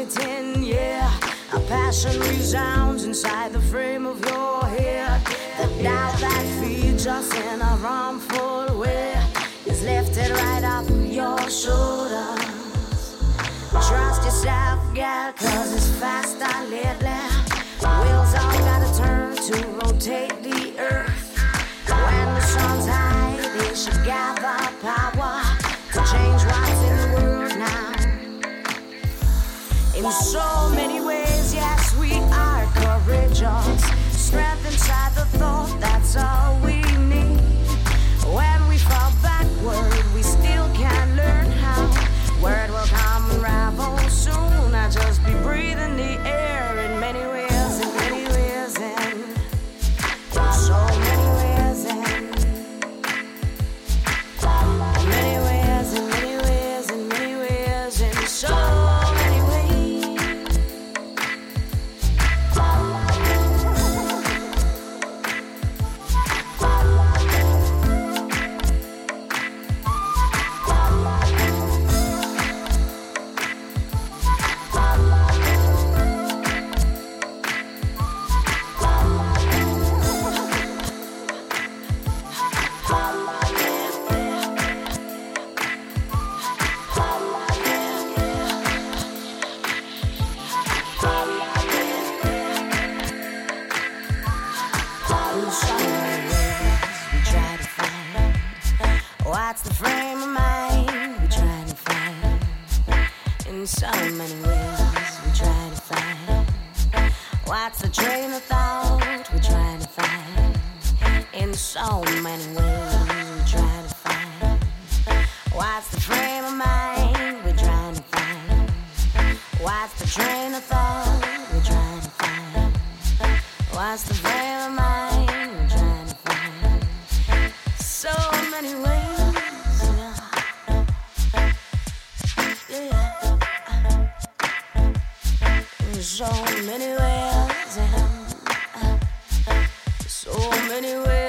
it yeah. Our passion resounds inside the frame of your head. The doubt that feeds us in a harmful way is lifted right up your shoulders. Trust yourself, girl, cause it's faster lately. so many That's the frame of mind we're trying to find. In so many ways, we're trying to find. What's the train of thought we're trying to find? In so many ways, we're trying to find. What's the frame of mind we're trying to find? What's the train of thought we're trying to find? What's the so many ways, and I'm, I'm so many ways.